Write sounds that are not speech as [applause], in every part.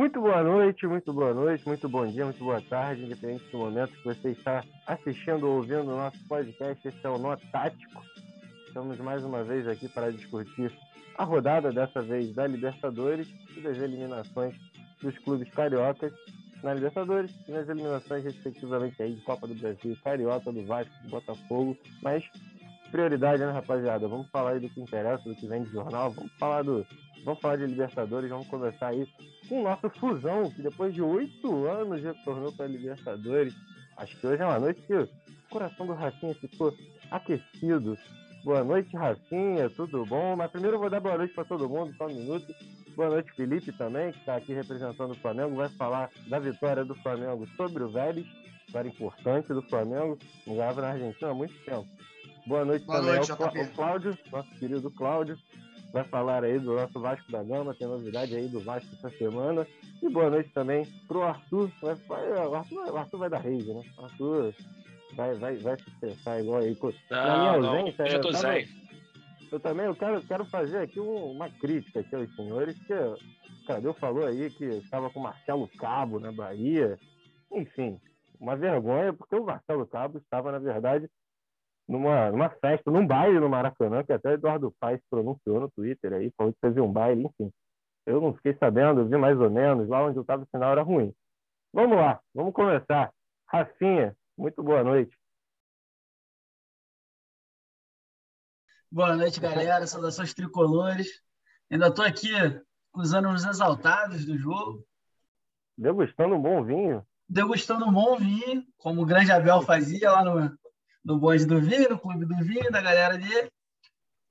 Muito boa noite, muito boa noite, muito bom dia, muito boa tarde, independente do momento que você está assistindo ou ouvindo o nosso podcast. Esse é o Nó Tático. Estamos mais uma vez aqui para discutir a rodada, dessa vez da Libertadores e das eliminações dos clubes cariocas na Libertadores e nas eliminações, respectivamente, aí de Copa do Brasil, Carioca, do Vasco, do Botafogo. Mas prioridade, né, rapaziada? Vamos falar aí do que interessa, do que vem de jornal, vamos falar do. Vamos falar de Libertadores, vamos conversar aí com o nosso Fusão, que depois de oito anos retornou para a Libertadores. Acho que hoje é uma noite que o coração do Racinha ficou aquecido. Boa noite, Racinha, tudo bom? Mas primeiro eu vou dar boa noite para todo mundo, só um minuto. Boa noite, Felipe, também, que está aqui representando o Flamengo. Vai falar da vitória do Flamengo sobre o Vélez, vitória importante do Flamengo. Não ganhava na Argentina há muito tempo. Boa noite Boa também noite, ao Clá- ao Cláudio, nosso querido Cláudio. Vai falar aí do nosso Vasco da Gama, tem novidade aí do Vasco essa semana. E boa noite também pro Arthur. Vai, vai- o, Arthur o Arthur vai dar rage, né? O Arthur vai, vai, vai se estressar igual aí. Co- Na minha Não, não, ausência, eu eu tô zen. Eu também eu quero, quero fazer aqui um- uma crítica aqui aos senhores, que o Cadeu falou aí que estava com o Marcelo Cabo na Bahia. Enfim, uma vergonha, porque o Marcelo Cabo estava, na verdade, numa, numa festa, num baile no Maracanã, que até o Eduardo Paes pronunciou no Twitter aí, falou que fazia um baile, enfim. Eu não fiquei sabendo, eu vi mais ou menos, lá onde eu estava o sinal era ruim. Vamos lá, vamos começar. Rafinha, muito boa noite. Boa noite, galera. Saudações tricolores. Ainda estou aqui com os ânimos exaltados do jogo, Degustando um bom vinho. degustando um bom vinho, como o grande Abel fazia lá no, no bonde do vinho, no clube do vinho, da galera dele.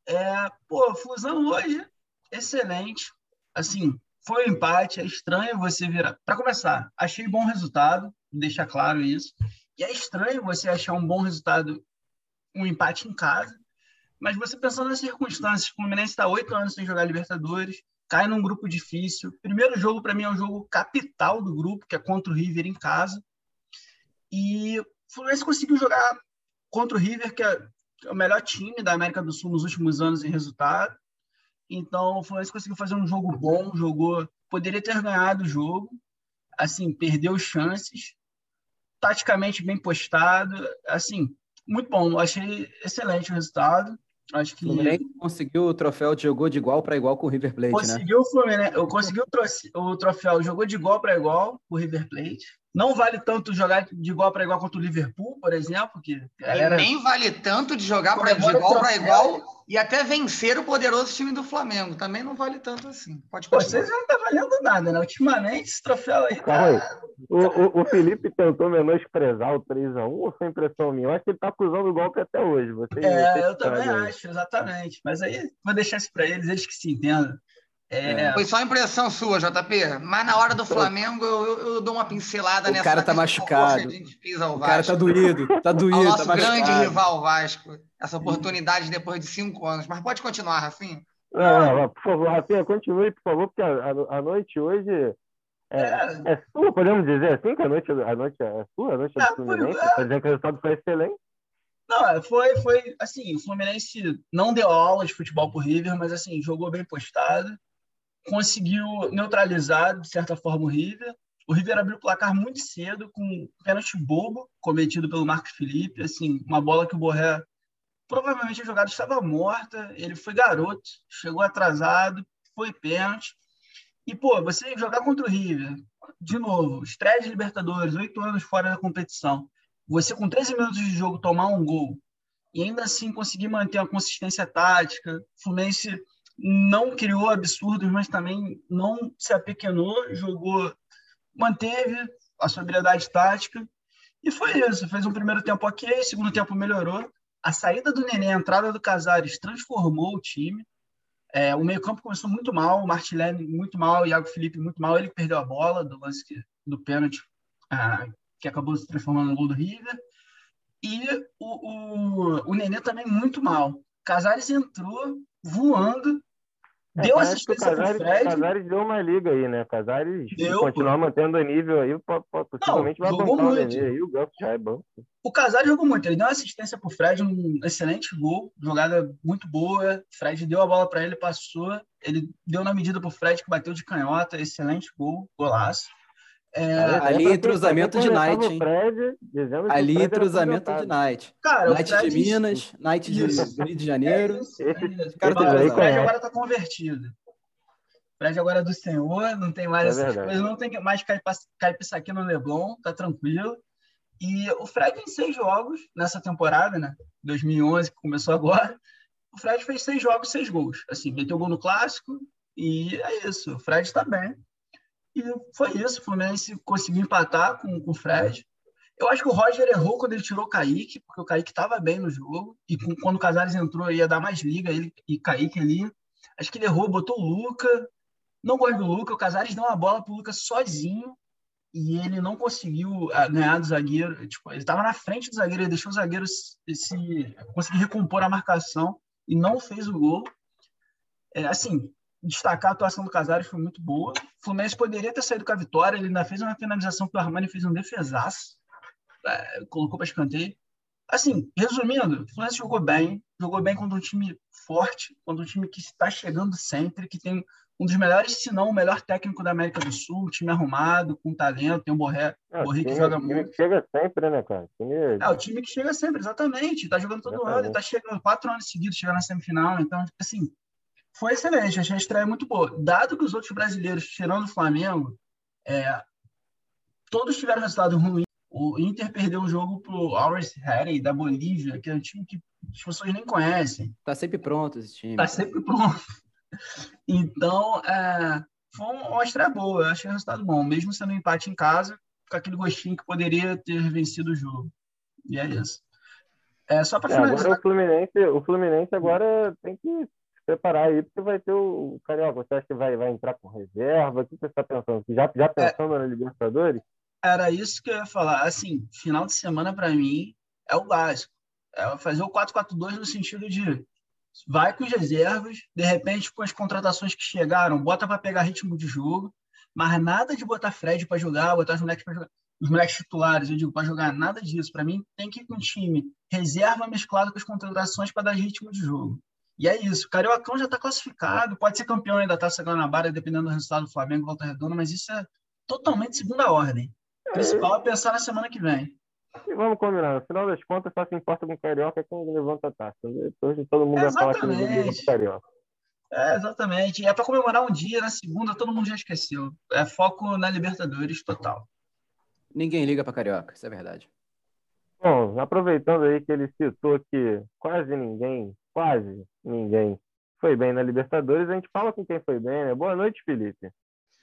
É, pô, fusão hoje, excelente. Assim, foi um empate, é estranho você virar. Para começar, achei bom resultado, deixa claro isso. E é estranho você achar um bom resultado, um empate em casa. Mas você pensando nas circunstâncias, o Fluminense está oito anos sem jogar Libertadores, cai num grupo difícil. Primeiro jogo, para mim, é o jogo capital do grupo, que é contra o River em casa. E o Fluminense conseguiu jogar contra o River, que é o melhor time da América do Sul nos últimos anos em resultado. Então, o Fluminense conseguiu fazer um jogo bom, jogou, poderia ter ganhado o jogo, assim, perdeu chances, taticamente bem postado, assim, muito bom. Achei excelente o resultado. Acho que O Fluminense conseguiu o troféu, jogou de igual para igual com o River Plate, né? conseguiu o Fluminense, eu consegui o, troce- o troféu, jogou de igual para igual com o River Plate. Não vale tanto jogar de igual para igual contra o Liverpool, por exemplo, que a galera nem vale tanto de jogar pra, de igual para igual e até vencer o poderoso time do Flamengo. Também não vale tanto assim. Pode Pô, vocês não tá valendo nada, né? Ultimamente, esse troféu aí Calma tá. aí. O, o, o Felipe tentou menosprezar o 3x1 ou foi impressão minha? Eu acho que ele tá acusando o golpe até hoje. Você, É, você eu também acho, exatamente. Mas aí vou deixar isso para eles, eles que se entendam. É, Foi só impressão sua, JP. Mas na hora do [laughs] Flamengo eu, eu- dou uma pincelada O nessa. cara tá machucado. O cara tá doído, tá [laughs] Ao doído, nosso tá grande machucado. rival Vasco. Essa oportunidade depois de cinco anos. Mas pode continuar, Rafinha. Não, não, não, por favor, Rafinha, continue, por favor, porque a, a, a noite hoje é, é, é sua, podemos dizer assim, que a noite, a noite é sua, a noite é É, do Fluminense. foi- dizendo que o resultado foi excelente. Não, foi, foi assim, o Fluminense não deu aula de futebol pro River, mas assim, jogou bem postado, conseguiu neutralizar, de certa forma, o River. O River abriu o placar muito cedo, com um pênalti bobo, cometido pelo Marcos Felipe, assim, uma bola que o Borré, provavelmente a jogada estava morta, ele foi garoto, chegou atrasado, foi pênalti. E, pô, você jogar contra o River, de novo, estreia de Libertadores, oito anos fora da competição, você com 13 minutos de jogo tomar um gol e ainda assim conseguir manter uma consistência tática, Fluminense não criou absurdos, mas também não se apequenou, jogou, manteve a sobriedade tática e foi isso. Fez um primeiro tempo ok, segundo tempo melhorou. A saída do Nenê, a entrada do Casares transformou o time. É, o meio-campo começou muito mal, o Martinelli muito mal, o Iago Felipe muito mal. Ele perdeu a bola do lance que- do pênalti, ah, que acabou se transformando no gol do River. E o, o, o Nenê também muito mal. Casares entrou voando, deu parece que o assistência pro Casares, Fred. Casares deu uma liga aí, né? Casares, se Deu, continuar mantendo o nível aí, po- po- possivelmente vai jogou o muito. Nenê aí. O Ganso já é banco. O Casares jogou muito. Ele deu uma assistência pro Fred, um excelente gol, jogada muito boa. O Fred deu a bola para ele, passou. Ele deu na medida pro Fred, que bateu de canhota, excelente gol, golaço. É, Ali pra entrosamento quem de o hein? Fred, dizendo que o Ali, entrosamento de. Night. cara, Night Fred- de Minas, Night de, do Rio de É Janeiro. isso, é cara tá o. Fred conhece. agora tá convertido. O Fred agora é do Senhor, não tem mais É essas verdade. coisas, não tem que mais aqui no Leblon, tá tranquilo. E o Fred em seis jogos nessa temporada, né? 2011, que começou agora, o Fred fez seis jogos, seis gols. Assim, meteu gol no clássico e é isso. O Fred tá bem. E foi isso. O Fluminense conseguiu empatar com, com o Fred. Eu acho que o Roger errou quando ele tirou o Kaique, porque o Kaique estava bem no jogo. E com- quando o Casares entrou, ia dar mais liga ele e Kaique ali. Acho que ele errou, botou o Luca. Não gosto do Luca. O Casares deu uma bola pro Luca sozinho e ele não conseguiu ah, ganhar do zagueiro. Tipo, ele estava na frente do zagueiro, ele deixou o zagueiro se, se- conseguir recompor a marcação e não fez o gol. É, assim, destacar a atuação do Casares foi muito boa. O Fluminense poderia ter saído com a vitória, ele ainda fez uma finalização que o Armani fez um defesaço, é, colocou para escanteio. Assim, resumindo, o Fluminense jogou bem, jogou bem contra um time forte, contra um time que está chegando sempre, que tem um dos melhores, se não o melhor técnico da América do Sul, um time arrumado, com talento, tem um Borré, Não, Borré que time- joga time muito. que chega sempre, né, cara? Time... É, o time que chega sempre, exatamente. Tá jogando todo ano, Exatamente. ele tá chegando quatro anos seguidos, chegando na semifinal. Então, assim, foi excelente. Achei a estreia muito boa. Dado que os outros brasileiros, tirando o Flamengo, é, todos tiveram resultado ruim. O Inter perdeu o jogo pro Always Ready, da Bolívia, que é um time que as pessoas nem conhecem. Tá sempre pronto esse time. Tá sempre pronto. [laughs] Então, é, foi uma estreia boa. Eu achei o resultado bom. Mesmo sendo um empate em casa, com aquele gostinho que poderia ter vencido o jogo. E é isso. É, só para É, agora finalizar, o Fluminense, o Fluminense agora tem que preparar aí, porque vai ter o, o Carioca. Você acha que vai, vai entrar com reserva? O que você está pensando? Já, já pensando na Libertadores? era isso que eu ia falar. Assim, final de semana, para mim, é o básico. É fazer o 4-4-2 no sentido de vai com as reservas, de repente, com as contratações que chegaram, bota para pegar ritmo de jogo, mas nada de botar Fred para jogar, botar os moleques para jogar. Os moleques titulares, eu digo, para jogar nada disso. Para mim, tem que ir com o time reserva mesclado com as contratações para dar ritmo de jogo. E é isso. O Cariocão já está classificado, pode ser campeão ainda da Taça Guanabara, dependendo do resultado do Flamengo, Volta Redonda, mas isso é totalmente segunda ordem. O principal é pensar na semana que vem. E vamos combinar, no final das contas, só se importa com o Carioca quem levanta a taça. Hoje todo mundo vai falar que levanta o Carioca. É, exatamente. E é para comemorar um dia, na segunda todo mundo já esqueceu. É foco na Libertadores total. Ninguém liga pra Carioca, isso é verdade. Bom, aproveitando aí que ele citou que quase ninguém, quase ninguém foi bem na Libertadores, a gente fala com quem foi bem, né? Boa noite, Felipe.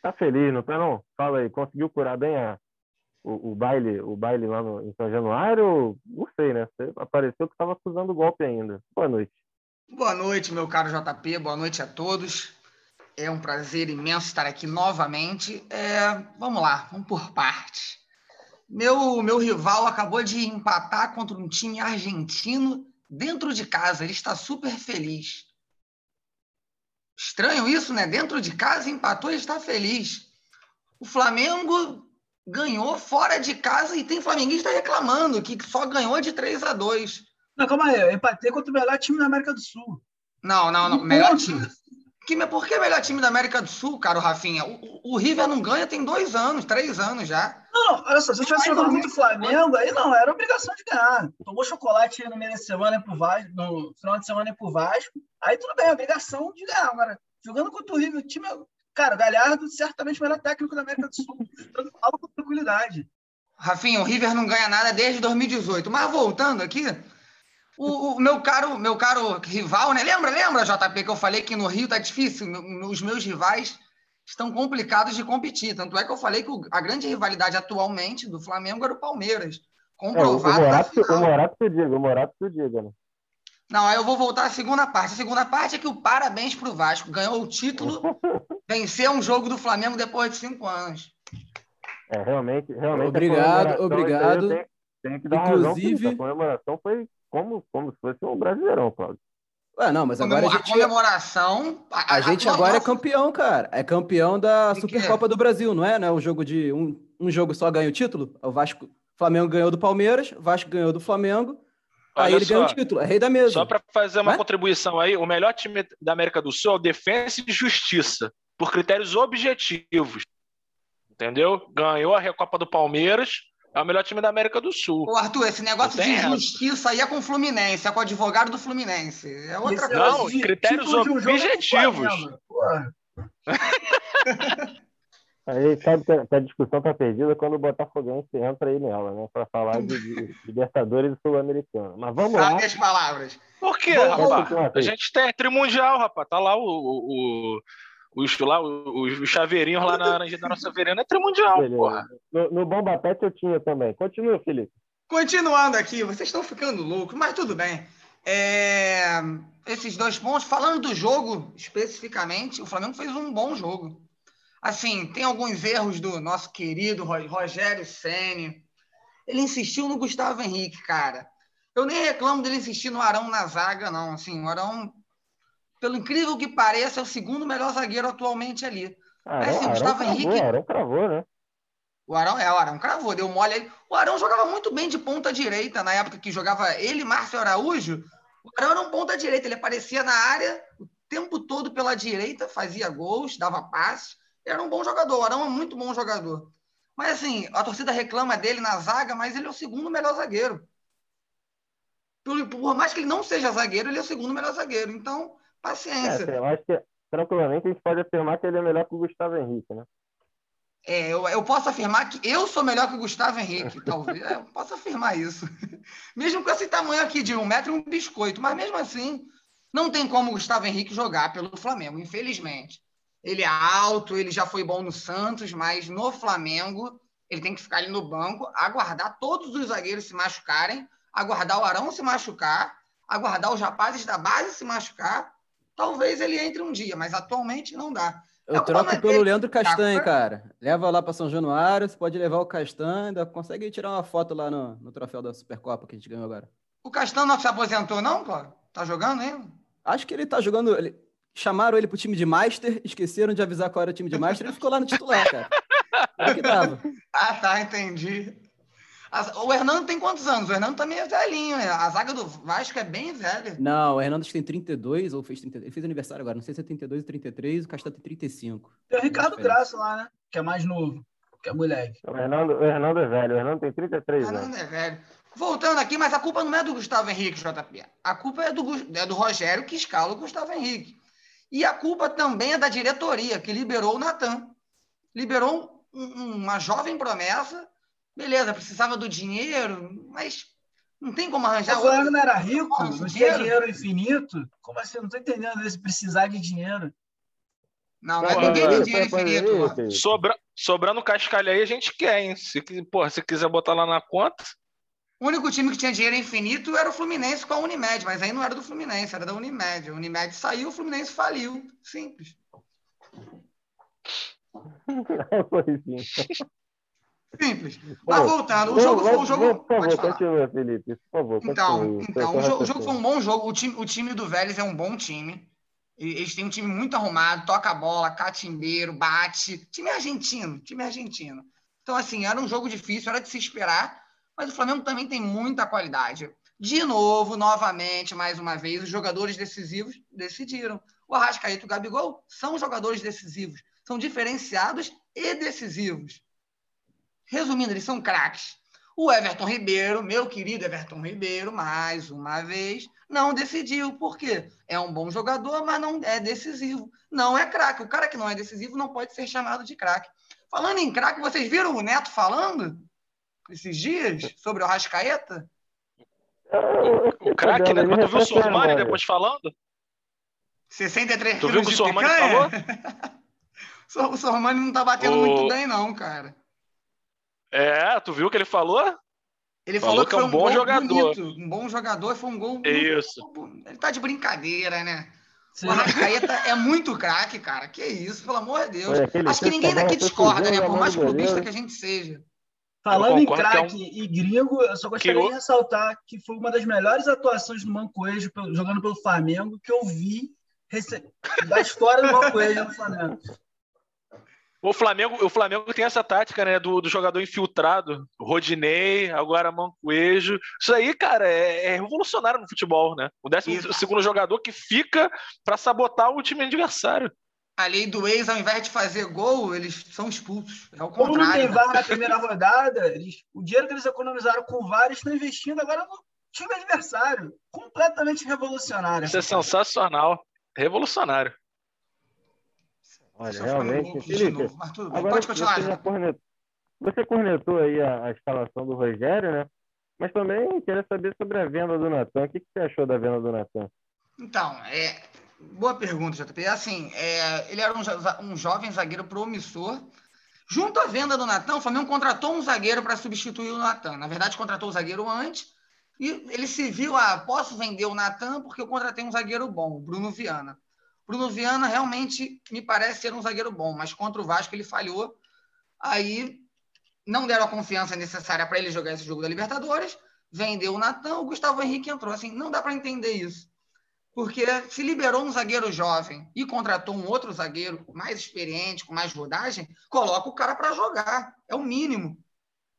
Tá feliz, não tá não? Fala aí, conseguiu curar bem a, o, o baile, o baile lá no, em São Januário? Não sei, né? Você apareceu que estava acusando golpe ainda. Boa noite. Boa noite, meu caro JP, boa noite a todos. É um prazer imenso estar aqui novamente. É, vamos lá, vamos por partes. Meu, meu rival acabou de empatar contra um time argentino dentro de casa. Ele está super feliz. Estranho isso, né? Dentro de casa empatou e está feliz. O Flamengo ganhou fora de casa e tem flamenguista reclamando que só ganhou de 3 a 2. Não, calma aí. Eu empatei contra o melhor time da América do Sul. Não, não, não. Um Melhor ponto. time. Que, por que melhor time da América do Sul, cara, o Rafinha? O, o- River não ganha tem dois anos, três anos já. Não, não, olha só, se eu tivesse jogando contra o Flamengo, aí não, era obrigação de ganhar. Tomou chocolate aí no meio da semana pro Vasco, no final de semana pro Vasco. Aí tudo bem, obrigação de ganhar. Agora, jogando contra o River, o time. é- Cara, o Galhardo, certamente o melhor técnico da América do Sul. [laughs] Fala com tranquilidade. Rafinha, o River não ganha nada desde 2018. Mas voltando aqui, o, o meu caro, meu caro rival, né? Lembra, lembra, JP, que eu falei que no Rio tá difícil? Os meus rivais estão complicados de competir. Tanto é que eu falei que a grande rivalidade atualmente do Flamengo era o Palmeiras. É, o, Comprovado Morato, o. Morato que diga, o Morato que eu diga, né? Não, aí eu vou voltar à segunda parte. A segunda parte é que o parabéns pro Vasco. Ganhou o título, [laughs] venceu um jogo do Flamengo depois de cinco anos. É, realmente, realmente. Obrigado, obrigado. tenho- tenho que dar razão, Inclusive- Felipe. A comemoração foi como, como se fosse um brasileirão, Cláudio. Ué, não, mas agora a gente, comemoração. a gente agora é campeão, cara. É campeão da quê? Supercopa do Brasil, não é? Não é um jogo de um, um jogo só ganha o título? O Vasco, Flamengo ganhou do Palmeiras, Vasco ganhou do Flamengo. Aí Olha ele ganha o só. título, é rei da mesa. Só para fazer uma Né? contribuição aí, o melhor time da América do Sul é o Defensa e Justiça, por critérios objetivos. Entendeu? Ganhou a Recopa do Palmeiras, é o melhor time da América do Sul. Ô, Arthur, esse negócio de essa. justiça aí é com o Fluminense, é com o advogado do Fluminense. É outra Esse coisa. Não, de critérios título de um jogo é com o objetivos. [laughs] [laughs] Aí sabe que a, que a discussão tá perdida quando o Botafoguense entra aí nela, né? Pra falar de, de Libertadores e Sul-Americano. Mas vamos lá. Sabe as palavras. Por quê, rapaz? A gente tem trimundial, rapaz. Tá lá o, o, os, lá, os, os chaveirinhos lá na da Nossa Verena, é trimundial, Beleza. porra. No, no Bomba Pet eu tinha também. Continua, Felipe. Continuando aqui, vocês estão ficando loucos, mas tudo bem. É, Esses dois pontos, falando do jogo especificamente, o Flamengo fez um bom jogo. Assim, tem alguns erros do nosso querido Ro- Rogério Ceni. Ele insistiu no Gustavo Henrique, cara. Eu nem reclamo dele insistir no Arão na zaga, não. Assim, o Arão, pelo incrível que pareça, é o segundo melhor zagueiro atualmente ali. Arão, assim, Arão Gustavo cravou, Henrique- Arão cravou, né? O Arão, é, o Arão cravou, deu mole aí. O Arão jogava muito bem de ponta direita, na época que jogava ele e Márcio Araújo. O Arão era um ponta direita, ele aparecia na área o tempo todo pela direita, fazia gols, dava passes. Era um bom jogador, o Arão é um muito bom jogador. Mas assim, a torcida reclama dele na zaga, mas ele é o segundo melhor zagueiro. Por, por mais que ele não seja zagueiro, ele é o segundo melhor zagueiro. Então, paciência. É, eu acho que tranquilamente a gente pode afirmar que ele é melhor que o Gustavo Henrique, né? É, eu, eu posso afirmar que eu sou melhor que o Gustavo Henrique, talvez. É, eu posso afirmar isso. [laughs] Mesmo com esse tamanho aqui de um metro e um biscoito. Mas mesmo assim, não tem como o Gustavo Henrique jogar pelo Flamengo, infelizmente. Ele é alto, ele já foi bom no Santos, mas no Flamengo ele tem que ficar ali no banco, aguardar todos os zagueiros se machucarem, aguardar o Arão se machucar, aguardar os rapazes da base se machucar. Talvez ele entre um dia, mas atualmente não dá. Eu É troco pelo Leandro Castanho, cara. Leva lá pra São Januário, você pode levar o Castanho, ainda consegue tirar uma foto lá no, no troféu da Supercopa que a gente ganhou agora. O Castanho não se aposentou, não, Cláudio? Tá jogando ainda? Acho que ele tá jogando. ele- Chamaram ele pro time de Master, esqueceram de avisar qual era o time de Master, ele ficou lá no titular, cara. O que dava. [laughs] Ah, tá, entendi. O Hernando tem quantos anos? O Hernando também é velhinho, né? A zaga do Vasco é bem velha. Não, o Hernandes tem 32, ou fez 32. Ele fez aniversário agora, não sei se é 32 ou 33, o Castanho tem 35. Tem o Ricardo. Graça lá, né? Que é mais novo, que é moleque. O Hernando, o Hernando é velho, o Hernando tem O 33 anos. Hernando é velho. Voltando aqui, mas a culpa não é do Gustavo Henrique, JP. A culpa é do, é do Rogério que escala o Gustavo Henrique. E a culpa também é da diretoria, que liberou o Natan. Liberou um- uma jovem promessa. Beleza, precisava do dinheiro, mas não tem como arranjar o Flamengo outro. não era rico, não tinha dinheiro. dinheiro infinito. Como assim? Eu não tô entendendo esse precisar de dinheiro. Não, mas ninguém tem dinheiro infinito. Sobra, sobrando cascalho aí, a gente quer, hein? Se, porra, se quiser botar lá na conta. O único time que tinha dinheiro infinito era o Fluminense com a Unimed, mas aí não era do Fluminense, era da Unimed. A Unimed saiu, o Fluminense faliu. Simples. [laughs] Simples. Mas voltando, o jogo foi um jogo. Por favor, continua, Felipe. Por favor, Então, então o, jogo, o jogo foi um bom jogo. O time, o time do Vélez é um bom time. Eles têm um time muito arrumado, toca a bola, catimbeiro, bate. Time argentino, time argentino. Então, assim, era um jogo difícil, era de se esperar, mas o Flamengo também tem muita qualidade. De novo, novamente, mais uma vez, os jogadores decisivos decidiram. O Arrascaeta e o Gabigol são jogadores decisivos, são diferenciados e decisivos. Resumindo, eles são craques. O Everton Ribeiro, meu querido Everton Ribeiro, mais uma vez, não decidiu. Por quê? É um bom jogador, mas não é decisivo. Não é craque. O cara que não é decisivo não pode ser chamado de craque. Falando em craque, vocês viram o Neto falando esses dias sobre o Rascaeta? O craque, né? Mas tu viu o Sormani depois falando? 63 Tu viu quilos o que de o Sormani falou? [laughs] O Sormani não tá batendo O- muito bem, não, cara. É, tu viu o que ele falou? Ele Falou falou, que é um foi bom gol jogador. bonito, um bom jogador, foi um gol. Isso. Ele tá de brincadeira, né? Você- O Arrascaeta é muito craque, cara. Que isso, pelo amor de Deus. Acho que ninguém daqui discorda, né? Por mais clubista que a gente seja. Falando em concordo que é um- craque e gringo, eu só gostaria Que de ressaltar que foi uma das melhores atuações do Mancoejo jogando pelo Flamengo que eu vi rece- [laughs] da história do Mancoejo no Flamengo. O Flamengo, o Flamengo tem essa tática, né, do, do jogador infiltrado, Rodinei, agora Mancoejo. Isso aí, cara, é, é revolucionário no futebol, né? O décimo Isso. segundo jogador que fica para sabotar o time adversário. A lei do ex, ao invés de fazer gol, eles são expulsos. É o Como não tem contrário. VAR na [laughs] primeira rodada, eles, o dinheiro que eles economizaram com o VAR eles estão investindo agora no time adversário. Completamente revolucionário. Isso é sensacional, revolucionário. Olha, realmente, Felipe, novo, mas tudo bem. Agora Pode continuar. você cornetou, você cornetou aí a, a escalação do Rogério, né? Mas também queria saber sobre a venda do Natan. O que, que você achou da venda do Natan? Então, é, boa pergunta, JP. Assim, é, ele era um, jo- um jovem zagueiro promissor. Junto à venda do Natan, o Flamengo contratou um zagueiro para substituir o Natan. Na verdade, contratou o zagueiro antes e ele se viu, ah, posso vender o Natan porque eu contratei um zagueiro bom, o Bruno Viana. Bruno Viana realmente me parece ser um zagueiro bom, mas contra o Vasco ele falhou. Aí não deram a confiança necessária para ele jogar esse jogo da Libertadores. Vendeu o Natan, o Gustavo Henrique entrou. Assim, não dá para entender isso. Porque se liberou um zagueiro jovem e contratou um outro zagueiro mais experiente, com mais rodagem, coloca o cara para jogar. É o mínimo.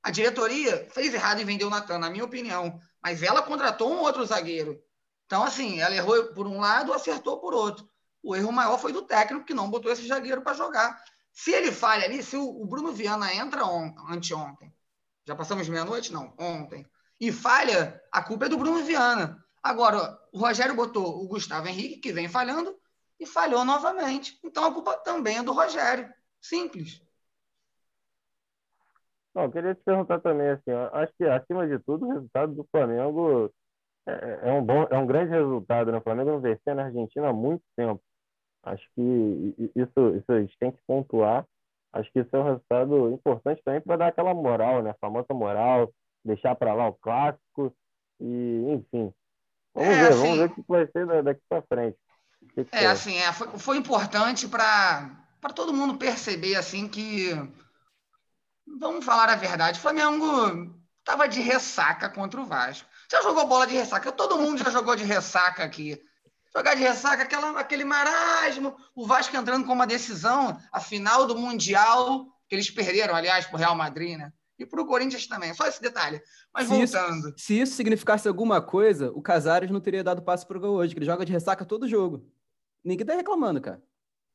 A diretoria fez errado em vender o Natan, na minha opinião. Mas ela contratou um outro zagueiro. Então, assim, ela errou por um lado, acertou por outro. O erro maior foi do técnico, que não botou esse zagueiro para jogar. Se ele falha ali, se o, Bruno Viana entra on, anteontem, já passamos meia-noite? Não, ontem, e falha, a culpa é do Bruno Viana. Agora, o Rogério botou o Gustavo Henrique, que vem falhando, e falhou novamente. Então a culpa também é do Rogério. Simples. Eu queria te perguntar também, assim, acho que acima de tudo o resultado do Flamengo é, é um bom, é um grande resultado, né? O Flamengo não vencia na Argentina há muito tempo. Acho que isso, isso a gente tem que pontuar. Acho que isso é um resultado importante também para dar aquela moral, né? A famosa moral, deixar para lá o clássico e, enfim. Vamos É, ver, assim- vamos ver o que vai ser da- daqui para frente. Que que É, acha? assim, é, foi, foi importante para todo mundo perceber, assim, que. Vamos falar a verdade. O Flamengo estava de ressaca contra o Vasco. Já jogou bola de ressaca? Todo mundo já jogou de ressaca aqui. Jogar de ressaca, aquela, aquele marasmo. O Vasco entrando com uma decisão, a final do Mundial, que eles perderam, aliás, para o Real Madrid, né? E para o Corinthians também. Só esse detalhe. Mas Se isso, voltando. se isso significasse alguma coisa, o Casares não teria dado passo pro gol hoje, que ele joga de ressaca todo jogo. Ninguém tá reclamando, cara.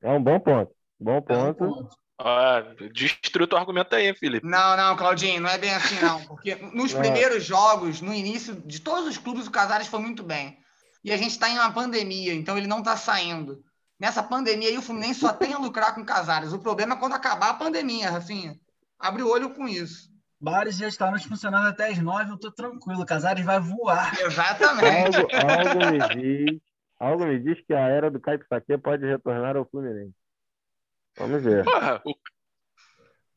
É um bom ponto. Bom É um ponto. ponto. Ah, destruiu teu argumento aí, hein, Felipe. Não, não, Claudinho, não é bem assim, não. Porque nos Não. [laughs] primeiros jogos, no início de todos os clubes, o Casares foi muito bem. E a gente está em uma pandemia, então ele não está saindo. Nessa pandemia aí, o Fluminense só tem a lucrar com o Casares. O problema é quando acabar a pandemia, Rafinha. Abre o olho com isso. Bares já está nos funcionando até as nove, eu tô tranquilo. Casares vai voar. Exatamente. Algo, algo me diz, algo me diz que a era do Caio Saque pode retornar ao Fluminense. Vamos ver. Porra, o-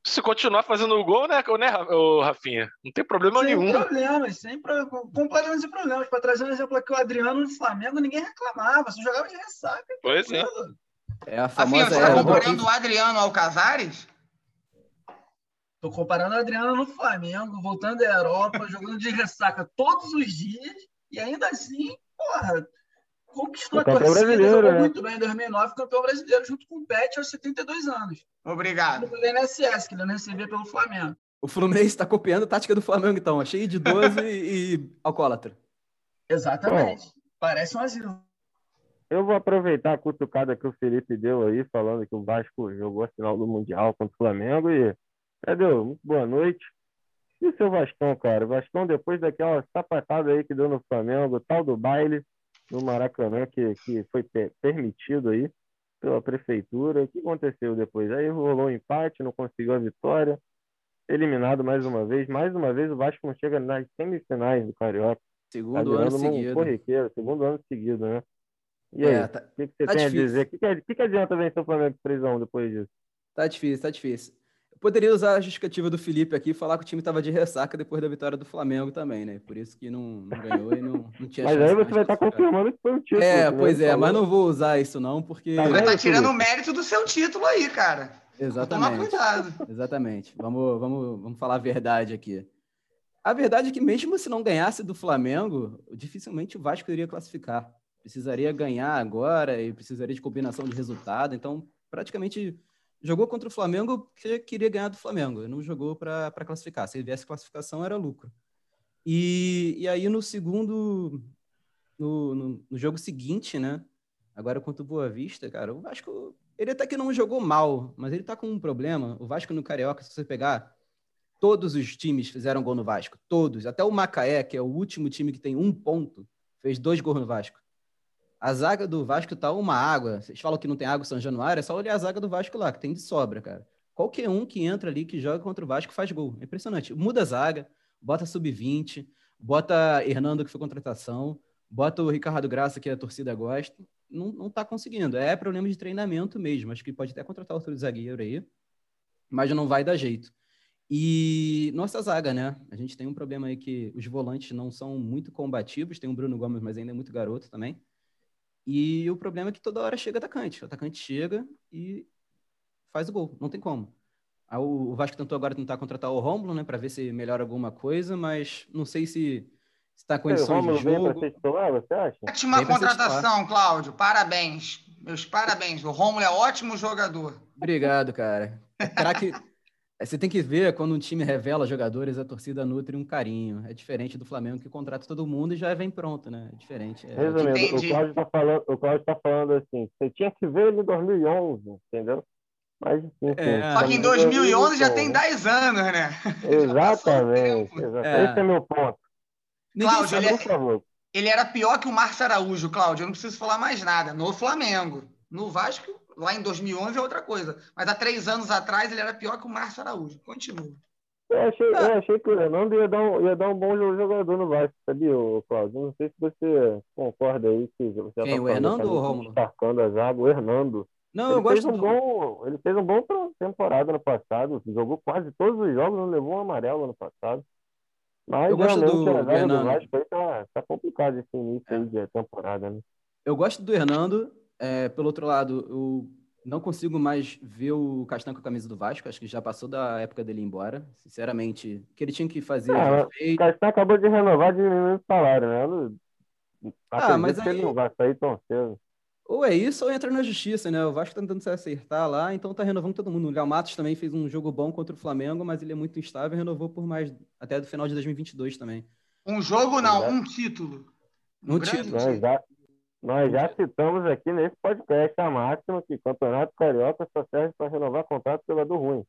se continuar fazendo o gol, né, né, ô, Rafinha? Não tem problema Sem nenhum. problemas, sem pro- completamente sem problemas. Para trazer um exemplo aqui, o Adriano no Flamengo, ninguém reclamava, só jogava de ressaca. Pois é. É a Rafinha, famosa você era está do comparando o Adriano ao Casares? Tô comparando o Adriano no Flamengo, voltando da Europa, jogando de ressaca todos os dias, e ainda assim, porra, conquistou a torcida, brasileiro, jogou né? muito bem em 2009, campeão brasileiro, junto com o Pet aos 72 anos. Obrigado. Do INSS, que ele não recebia pelo Flamengo. O Fluminense está copiando a tática do Flamengo, então. ó, Cheio de 12 e, e alcoólatra. Exatamente. Parece um asilo. Eu vou aproveitar a cutucada que o Felipe deu aí, falando que o Vasco jogou a final do Mundial contra o Flamengo e, Cadeu, muito boa noite. E o seu Vascão, cara? O Vascão, depois daquela sapatada aí que deu no Flamengo, tal do baile no Maracanã, que, que foi pe- permitido aí pela prefeitura, o que aconteceu depois? Aí rolou um empate, não conseguiu a vitória, eliminado mais uma vez. Mais uma vez o Vasco não chega nas semifinais do Carioca. Tá Segundo ano virando um seguido. corriqueiro, segundo ano seguido, né? E É, aí, tá, o que, que você tá tem difícil. a dizer? O que, que que adianta vencer o Flamengo 3x1 depois disso? tá difícil, tá difícil. Eu poderia usar a justificativa do Felipe aqui e falar que o time estava de ressaca depois da vitória do Flamengo também, né? Por isso que não, não ganhou e não, não tinha Mas aí você vai estar classificar. confirmando que foi um título. É, pois é, falou. mas não vou usar isso não, porque... Tá Mas vendo, tá tirando o mérito do seu título aí, cara. Tomar Exatamente. cuidado. Exatamente. Vamos, vamos, vamos falar a verdade aqui. A verdade é que mesmo se não ganhasse do Flamengo, dificilmente o Vasco iria classificar. Precisaria ganhar agora e precisaria de combinação de resultado. Então, praticamente jogou contra o Flamengo porque queria ganhar do Flamengo, não jogou para classificar. Se ele viesse classificação, era lucro. E, e aí no segundo, no, no, no, jogo seguinte, né? Agora contra o Boa Vista, cara, o Vasco, ele até que não jogou mal, mas ele tá com um problema. O Vasco no Carioca, se você pegar, todos os times fizeram gol no Vasco, todos. Até o Macaé, que é o último time que tem um ponto, fez dois gols no Vasco. A zaga do Vasco tá uma água. Vocês falam que não tem água em São Januário, é só olhar a zaga do Vasco lá, que tem de sobra, cara. Qualquer um que entra ali, que joga contra o Vasco, faz gol. É impressionante. Muda a zaga, bota sub-20, bota Hernando, que foi contratação, bota o Ricardo Graça, que a torcida gosta. Não, não tá conseguindo. É problema de treinamento mesmo. Acho que pode até contratar outro zagueiro aí, mas não vai dar jeito. E nossa zaga, né? A gente tem um problema aí que os volantes não são muito combativos. Tem o Bruno Gomes, mas ainda é muito garoto também. E o problema é que toda hora chega atacante. O atacante chega e faz o gol. Não tem como. O Vasco tentou agora tentar contratar o Rômulo, né, para ver se melhora alguma coisa, mas não sei se está com condições de jogo. Vem titular, você acha? Ótima contratação, Cláudio. Parabéns. Meus parabéns. O Rômulo é ótimo jogador. Obrigado, cara. Craque é, você tem que ver quando um time revela jogadores, a torcida nutre um carinho. É diferente do Flamengo que contrata todo mundo e já vem pronto, né? É diferente. É... Resumindo, o Cláudio está falando, tá falando assim, você tinha que ver ele em 2011, entendeu? Mas, enfim, é, Só que em 2011 já tem 10 anos, né? [laughs] Exatamente. exatamente. É. Esse é meu ponto. Cláudio, ele, é, ele era pior que o Márcio Araújo, Cláudio. Eu não preciso falar mais nada. No Flamengo. No Vasco, lá em 2011 é outra coisa. Mas há três anos atrás ele era pior que o Márcio Araújo. Continua. Eu achei, eu achei que o Fernando ia dar, um, ia dar um bom jogador no Vasco, sabia, Cláudio? Não sei se você concorda aí que você Quem, tá o Hernando ou o Romulo? Destacando a zaga, o Hernando. Não, ele eu gosto um do... bom, Ele fez um bom temporada no passado, jogou quase todos os jogos, não levou um amarelo no passado. Mas eu gosto do, a zaga do Vasco aí tá, tá complicado esse início é. aí de temporada, né? Eu gosto do Hernando, é, pelo outro lado, eu não consigo mais ver o Castan com a camisa do Vasco. Acho que já passou da época dele ir embora. Sinceramente, o que ele tinha que fazer. Ah, o Castan acabou de renovar diminuindo o salário, né? Não... Ah, mas aí... ele não vai sair tão cedo. Ou é isso ou entra na justiça, né? O Vasco tá tentando se acertar lá, então tá renovando todo mundo. O Léo Matos também fez um jogo bom contra o Flamengo, mas ele é muito instável e renovou por mais até do final de 2022 também. Um jogo não, um título. Um, um título. título. Nós já citamos aqui nesse podcast a máxima que Campeonato Carioca só serve para renovar contrato pelo jogador ruim.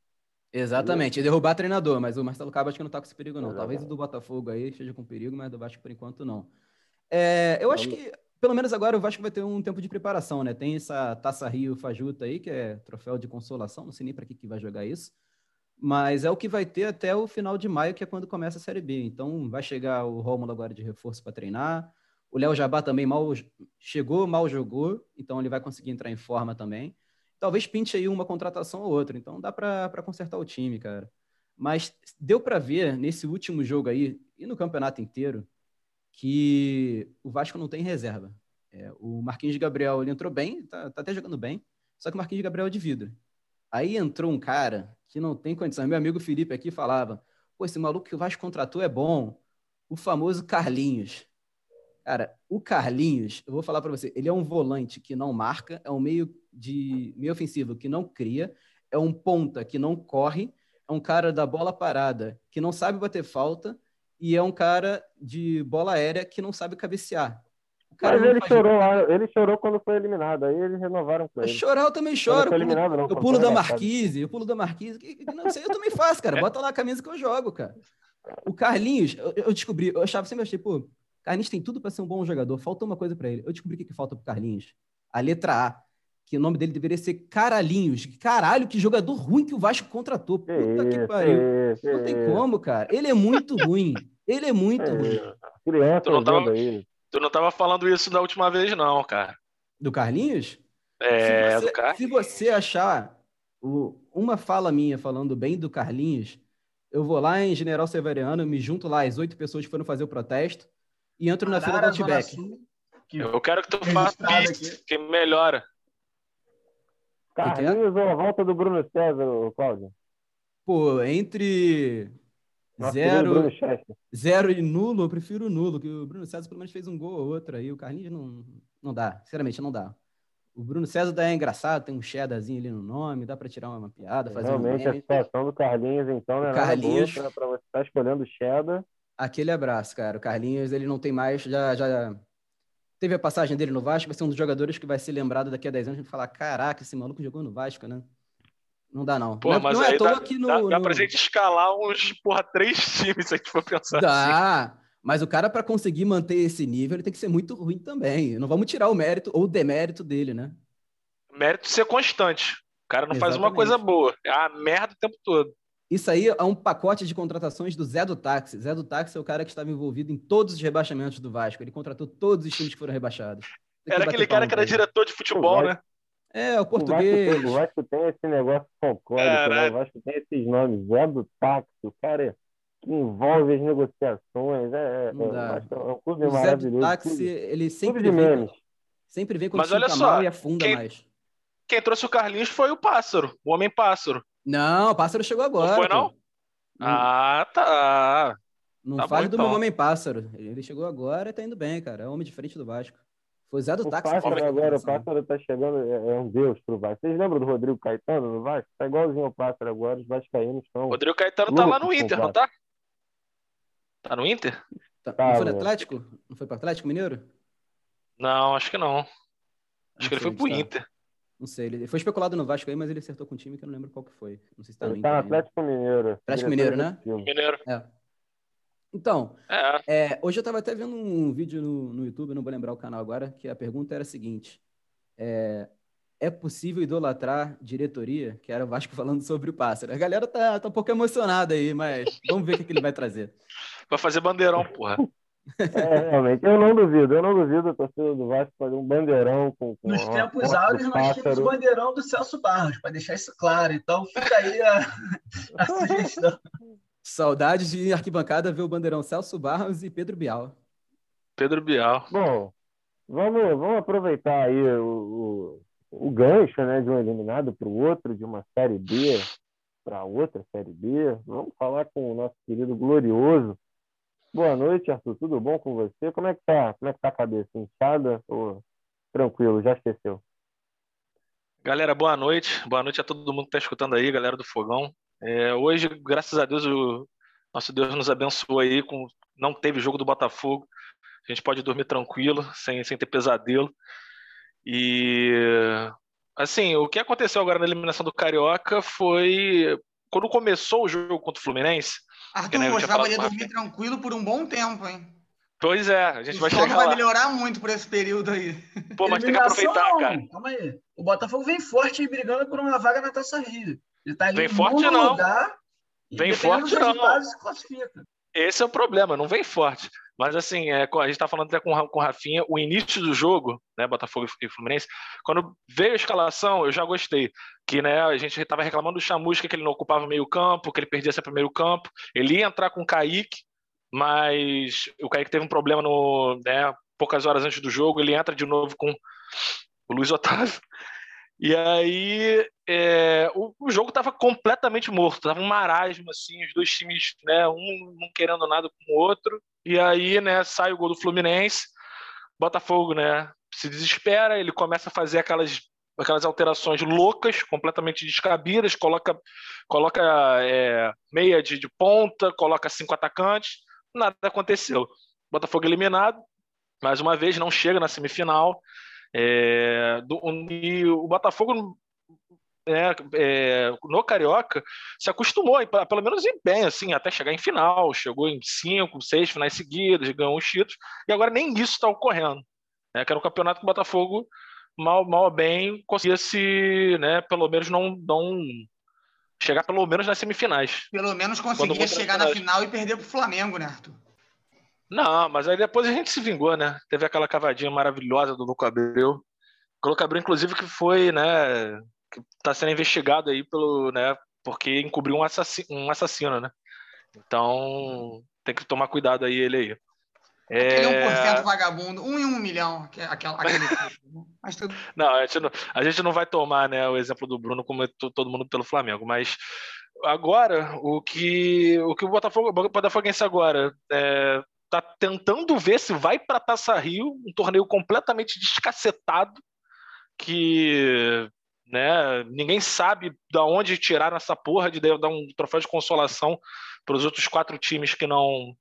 Exatamente, e derrubar treinador, mas o Marcelo Cabo acho que não está com esse perigo, não. Talvez o do Botafogo aí esteja com perigo, mas do Vasco por enquanto não. É, eu acho que, pelo menos agora, o Vasco vai ter um tempo de preparação, né? Tem essa Taça Rio Fajuta aí, que é troféu de consolação, não sei nem para que, que vai jogar isso. Mas é o que vai ter até o final de maio, que é quando começa a Série B. Então vai chegar o Rômulo agora de reforço para treinar. O Léo Jabá também mal chegou, mal jogou, então ele vai conseguir entrar em forma também. Talvez pinte aí uma contratação ou outra, então dá para consertar o time, cara. Mas deu para ver nesse último jogo aí e no campeonato inteiro que o Vasco não tem reserva. É, o Marquinhos Gabriel ele entrou bem, tá, tá, até jogando bem, só que o Marquinhos Gabriel é de vidro. Aí entrou um cara que não tem condição. Meu amigo Felipe aqui falava: pô, esse maluco que o Vasco contratou é bom. O famoso Carlinhos. Cara, o Carlinhos, eu vou falar para você, ele é um volante que não marca, é um meio de meio ofensivo que não cria, é um ponta que não corre, é um cara da bola parada que não sabe bater falta e é um cara de bola aérea que não sabe cabecear. Mas ele chorou lá, ele chorou quando foi eliminado, aí eles renovaram com ele. Chorar eu também choro. Eu pulo, não, eu pulo da Marquise, eu pulo da Marquise. Que, que, não sei, eu também faço, cara. Bota lá a camisa que eu jogo, cara. O Carlinhos, eu, eu descobri, eu achava sempre achei, pô, Carlinhos tem tudo para ser um bom jogador. Falta uma coisa para ele. Eu descobri o que, que falta pro Carlinhos. A letra A. Que o nome dele deveria ser Caralhinhos. Caralho, que jogador ruim que o Vasco contratou. Puta que, que pariu. Não tem como, cara. Ele é muito ruim. Ele é muito ruim. Criança, tu, não tava, tu não tava falando isso da última vez, não, cara. Do Carlinhos? É, se você, do Carlinhos. Se você achar o, uma fala minha falando bem do Carlinhos, eu vou lá em General Severiano, me junto lá as oito pessoas que foram fazer o protesto e entro na fila do Outback. Eu quero que tu faça isso, que melhora. Carlinhos ou a volta do Bruno César, Cláudio? Pô, entre zero, zero e nulo, eu prefiro nulo, que o Bruno César pelo menos fez um gol ou outro aí. O Carlinhos não, não dá, sinceramente, não dá. O Bruno César é engraçado, tem um cheddarzinho ali no nome, dá para tirar uma piada, fazer Realmente um a situação do Carlinhos, então, né? Carlinhos... para você estar tá escolhendo o cheddar. Aquele abraço, cara. O Carlinhos, ele não tem mais, já, já teve a passagem dele no Vasco, vai ser um dos jogadores que vai ser lembrado daqui a 10 anos e falar: caraca, esse maluco jogou no Vasco, né? Não dá, não. Pô, não, mas não é à toa dá, que no, dá, dá no... pra gente escalar uns, porra, três times se a gente for pensar Dá. assim. Mas o cara, para conseguir manter esse nível, ele tem que ser muito ruim também. Não vamos tirar o mérito ou o demérito dele, né? Mérito ser constante. O cara não Exatamente. faz uma coisa boa. É a merda o tempo todo. Isso aí é um pacote de contratações do Zé do Táxi. Zé do Táxi é o cara que estava envolvido em todos os rebaixamentos do Vasco. Ele contratou todos os times que foram rebaixados. Era aquele cara que era diretor de futebol, né? É, o O Vasco, português. tem, o Vasco tem esse negócio folclórico, né? O Vasco tem esses nomes. Zé do táxi, o cara é- que envolve as negociações. É, é, é, o. Vasco é um clube O Zé do maravilhoso. Táxi, clube- ele sempre vem, memes. sempre vem quando Mas o time olha só, mal e afunda quem- mais. Quem trouxe o Carlinhos foi o Pássaro, o Homem-Pássaro. Não, o Pássaro chegou agora. foi, pô. não? Ah, tá. Não Tá bom, do meu então. homem pássaro. Ele chegou agora e tá indo bem, cara. É o homem de frente do Vasco. Foi o Zé do O táxi. Pássaro agora, o. Pássaro tá chegando, é, é um deus pro Vasco. Vocês lembram do Rodrigo Caetano no Vasco? Tá igualzinho ao Pássaro agora, os vascaínos estão... Rodrigo Caetano tá lá no Inter, não tá? Tá no Inter? Tá- Tá, Não foi no mano. Atlético? Não foi pro Atlético Mineiro? Não, acho que não. Acho Não que ele foi pro tá. Inter. Não sei. Ele foi especulado no Vasco aí, mas ele acertou com um time que eu não lembro qual que foi. Não sei se tá no Ele Inter tá no ainda. Atlético Mineiro. Atlético Mineiro, né? Mineiro. É. Então, É. é, hoje eu estava até vendo um vídeo no, no YouTube, não vou lembrar o canal agora, que a pergunta era a seguinte: é, é possível idolatrar diretoria? Que era o Vasco [laughs] falando sobre o pássaro. A galera tá, tá um pouco emocionada aí, mas vamos ver o que, que ele vai trazer. Vai fazer bandeirão, porra. É, realmente. Eu não duvido, eu não duvido a torcida do Vasco fazer um bandeirão com, com Nos uma tempos áureos, nós tínhamos o bandeirão do Celso Barros, para deixar isso claro. Então, fica aí a, a [laughs] sugestão. Saudades de arquibancada ver o bandeirão Celso Barros e Pedro Bial. Pedro Bial. Bom, vamos, vamos aproveitar aí o, o, o gancho né, de um eliminado para o outro, de uma Série B para outra Série B. Vamos falar com o nosso querido Glorioso. Boa noite, Arthur. Tudo bom com você? Como é que tá? Como é que tá a cabeça? Inchada ou tranquilo? Já esqueceu? Galera, boa noite. Boa noite a todo mundo que está escutando aí, galera do Fogão. É, hoje, graças a Deus, o nosso Deus nos abençoou aí com não teve jogo do Botafogo. A gente pode dormir tranquilo, sem, sem ter pesadelo. E assim, o que aconteceu agora na eliminação do Carioca foi quando começou o jogo contra o Fluminense. Arthur, eu você vai poder dormir tranquilo por um bom tempo, hein? Pois é, a gente O vai chegar vai lá. melhorar muito por esse período aí. Pô, mas tem que aproveitar, não. cara. Calma aí. O Botafogo vem forte aí brigando por uma vaga na Taça Rio. Ele tá ali Vem forte, não. lugar. e Vem forte, não. se classifica. Esse é o problema, não vem forte. Mas assim, é, a gente tá falando até com, com o Rafinha, o início do jogo, né, Botafogo e Fluminense, quando veio a escalação, eu já gostei. Que né, a gente estava reclamando do Chamusca, que ele não ocupava meio campo, que ele perdia sempre meio campo. Ele ia entrar com o Kaique, mas o Kaique teve um problema no, né, poucas horas antes do jogo, ele entra de novo com o Luiz Otávio. E aí é, o, o jogo estava completamente morto, tava um marasmo assim, os dois times, né, um não querendo nada com o outro. E aí, né, sai o gol do Fluminense, Botafogo, né, se desespera, ele começa a fazer aquelas aquelas alterações loucas, completamente descabidas, coloca coloca é, meia de, de ponta, coloca cinco atacantes, nada aconteceu. Botafogo eliminado, mais uma vez não chega na semifinal. É, do, e o Botafogo é, é, no Carioca se acostumou, pelo menos em bem, assim, até chegar em final. Chegou em cinco, seis finais seguidas, ganhou uns títulos, e agora nem isso está ocorrendo. Né, que era um campeonato que o Botafogo, mal, mal ou bem, conseguia se, né, pelo menos não, não chegar pelo menos nas semifinais. Pelo menos conseguia chegar na final e perder pro Flamengo, né, Arthur? Não, mas aí depois a gente se vingou, né? Teve aquela cavadinha maravilhosa do Luco Abreu. O Luco Abreu, inclusive, que foi, né? Que tá sendo investigado aí pelo, né? Porque encobriu um assassino, um assassino, né? Então tem que tomar cuidado aí ele aí. Aquele É... 1% vagabundo, um em um milhão, é aquela, aquele [laughs] tipo. Mas tudo Não, a gente não, a gente não vai tomar né, o exemplo do Bruno como to- todo mundo pelo Flamengo, mas agora o que o que o Botafogo, o Botafoguense agora é, tá tentando ver se vai para Taça Rio, um torneio completamente descacetado, que né, ninguém sabe da onde tirar essa porra de dar um troféu de consolação para os outros quatro times que não,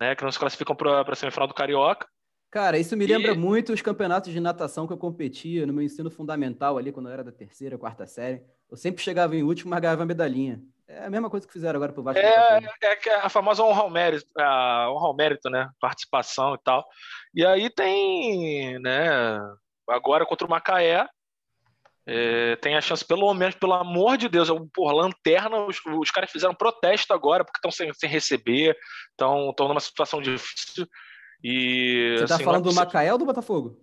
né, que não se classificam para a semifinal do Carioca. Cara, isso me lembra e... muito os campeonatos de natação que eu competia no meu ensino fundamental ali, quando eu era da terceira, quarta série. Eu sempre chegava em último, mas ganhava medalhinha. É a mesma coisa que fizeram agora pro Vasco. É, é, é a famosa honra ao mérito, a honra ao mérito, né? Participação e tal. E aí tem, né? Agora contra o Macaé, é, tem a chance, pelo menos, pelo amor de Deus, por lanterna, os, os caras fizeram protesto agora, porque estão sem, sem receber, estão numa situação difícil. E, Você tá assim, falando do Macaé ou do Botafogo?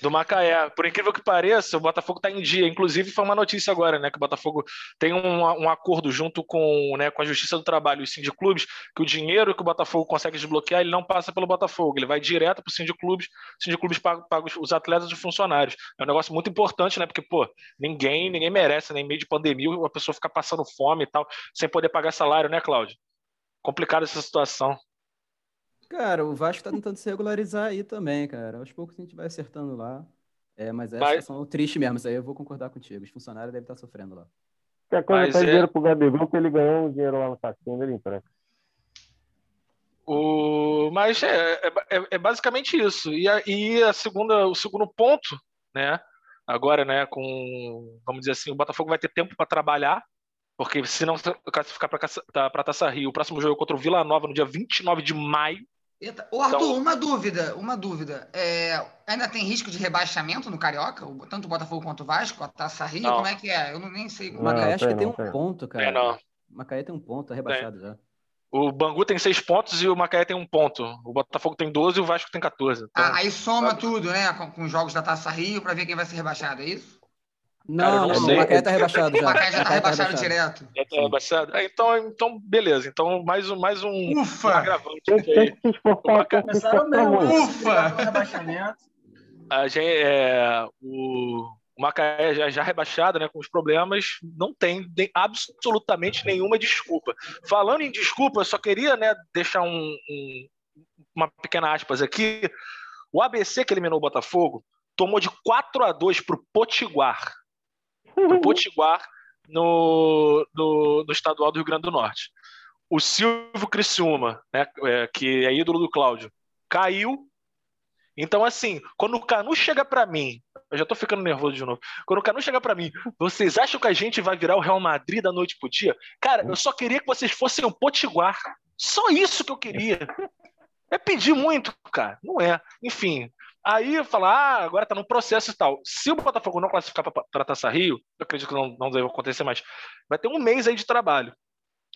Do Macaé. Por incrível que pareça, o Botafogo está em dia. Inclusive, foi uma notícia agora, né? Que o Botafogo tem um, um acordo junto com, né, com a Justiça do Trabalho e os sindiclubes, que o dinheiro que o Botafogo consegue desbloquear, ele não passa pelo Botafogo, ele vai direto para os sindiclubes, os sindiclubes pagam, pagam os atletas e funcionários. É um negócio muito importante, né? Porque, pô, ninguém, ninguém merece, né, meio de pandemia, a pessoa ficar passando fome e tal, sem poder pagar salário, né, Cláudio? Complicada essa situação. Cara, o Vasco tá tentando se regularizar aí também, cara. Aos poucos a gente vai acertando lá. É, mas é mas... situação triste mesmo, isso aí eu vou concordar contigo. Os funcionários devem estar sofrendo lá. Quer coisa mas tá é... dinheiro pro Gabigol, que ele ganhou um dinheiro lá no cassino, ele empresta. O... Mas é, é, é, é, basicamente isso. E, a, e a segunda, o segundo ponto, né? Agora, né, com, vamos dizer assim, o Botafogo vai ter tempo para trabalhar, porque se não classificar para a Taça Rio, o próximo jogo é contra o Vila Nova no dia 29 de maio. Eita. Ô, Arthur, então... uma dúvida, uma dúvida. É, ainda tem risco de rebaixamento no Carioca? Tanto o Botafogo quanto o Vasco, a Taça Rio? Não. Como é que é? Eu não, nem sei. O Macaé acho que tem um ponto, cara. É, não. O Macaé tem um ponto, tá rebaixado já. O Bangu tem seis pontos e o Macaé tem um ponto. O Botafogo tem 12 e o Vasco tem 14. Então... Ah, aí soma tudo, né? Com, com os jogos da Taça Rio para ver quem vai ser rebaixado, é isso? Não, Cara, não, não o Macaé tá rebaixado já. O Macaé já tá, rebaixado, direto. Já tá rebaixado? É, então, então, beleza. Então, mais um, mais um, Ufa! Agravante. Se Começaram mesmo. Ufa! A gente, é, o, o Macaé já, já rebaixado, né, com os problemas, não tem, tem absolutamente nenhuma desculpa. Falando em desculpa, eu só queria né, deixar um, um, uma pequena aspas aqui. O ABC que eliminou o Botafogo tomou de 4 a 2 para o Potiguar do [laughs] Potiguar no, no, no, estadual do Rio Grande do Norte. O Silvio Criciúma, né, é, que é ídolo do Cláudio, caiu. Então, assim, quando o Canu chega para mim, eu já tô ficando nervoso de novo. Quando o Canu chega para mim, vocês acham que a gente vai virar o Real Madrid da noite pro dia? Cara, eu só queria que vocês fossem o Potiguar. Só isso que eu queria. É pedir muito, cara. Não é. Enfim, Aí falar, ah, agora tá no processo e tal. Se o Botafogo não classificar para Taça Rio, eu acredito que não, não deve acontecer mais, vai ter um mês aí de trabalho.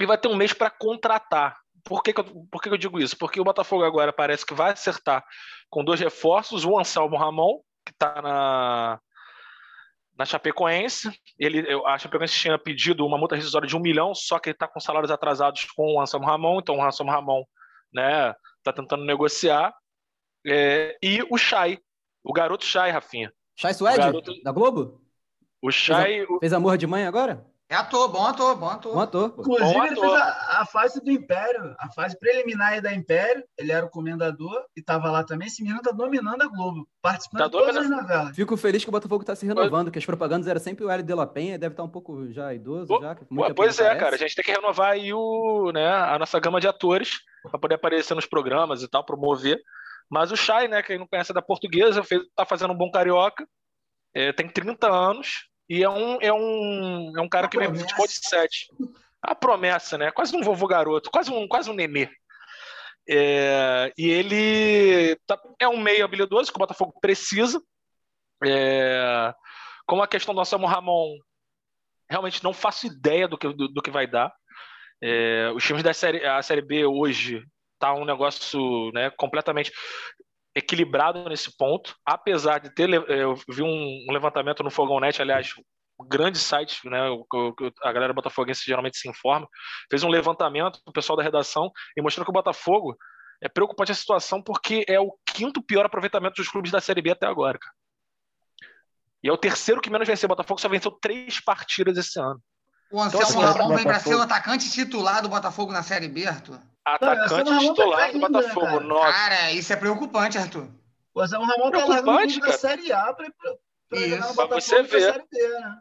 E vai ter um mês para contratar. Por que, que, eu, por que, que eu digo isso? Porque o Botafogo agora parece que vai acertar com dois reforços, o Anselmo Ramon, que está na, na Chapecoense. Ele, a Chapecoense tinha pedido uma multa rescisória de um milhão, só que ele está com salários atrasados com o Anselmo Ramon, então o Anselmo Ramon né, está tentando negociar. É, e o Shai, o garoto Shai, Rafinha. Shai Suede, garoto... da Globo? O Shai... Fez, a... fez Amor de Mãe agora? É ator, bom ator, bom ator. Bom ator. Inclusive, bom ele fez a, a, fase do Império, a fase preliminar da Império. Ele era o comendador e estava lá também. Esse menino tá dominando a Globo, participando tá de todas as novelas. Fico feliz que o Botafogo tá se renovando, que as propagandas eram sempre o Hélio de la Penha, deve estar tá um pouco já idoso, Pô, já. pois é, cara, a gente tem que renovar aí o, né, a nossa gama de atores para poder aparecer nos programas e tal, promover. Mas o Chay, né, quem não conhece é da portuguesa, está fazendo um bom carioca, é, tem 30 anos e é um, é um, é um cara a que promessa. vem futebol de 7. A promessa, né? Quase um vovô garoto, quase um, quase um nenê. É, e ele tá, é um meio habilidoso que o Botafogo precisa. É, como a questão do Anselmo Ramon, realmente não faço ideia do que, do, do que vai dar. É, os times da série, a Série B hoje tá um negócio né, completamente equilibrado nesse ponto, apesar de ter eu vi um levantamento no Fogão Net, aliás, um grande site, né, a galera botafoguense geralmente se informa, fez um levantamento o pessoal da redação e mostrou que o Botafogo é preocupante a situação porque é o quinto pior aproveitamento dos clubes da Série B até agora, cara. E é o terceiro que menos venceu. O Botafogo só venceu três partidas esse ano. O Anselmo então, assim, Ramon vem para ser o atacante titular do Botafogo na Série B, Arthur? Atacante não, titular do Botafogo. Cara. Nossa. cara, isso é preocupante, Arthur. O Anselmo Ramon tá largando da Série A para pra Isso. jogar no Pra Botafogo você ver. Série B, né?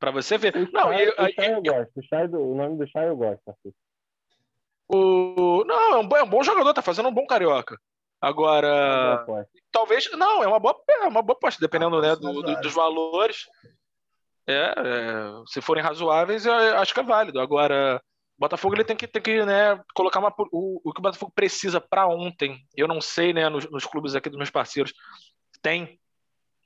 Pra você ver. O Não, Chay, e, o Chay eu gosto. O, Chay do- o nome do Chay eu gosto. assim. o. Não, é um, bom- é um bom jogador, tá fazendo um bom carioca. Agora, aposta. talvez. Não, é uma boa, é uma boa aposta, dependendo Ah, né, aposta do- do- dos valores. É, é, se forem razoáveis, eu acho que é válido. Agora, Botafogo ele tem que, tem que né, colocar uma, o, o que o Botafogo precisa para ontem. Eu não sei, né, nos, nos clubes aqui dos meus parceiros, tem.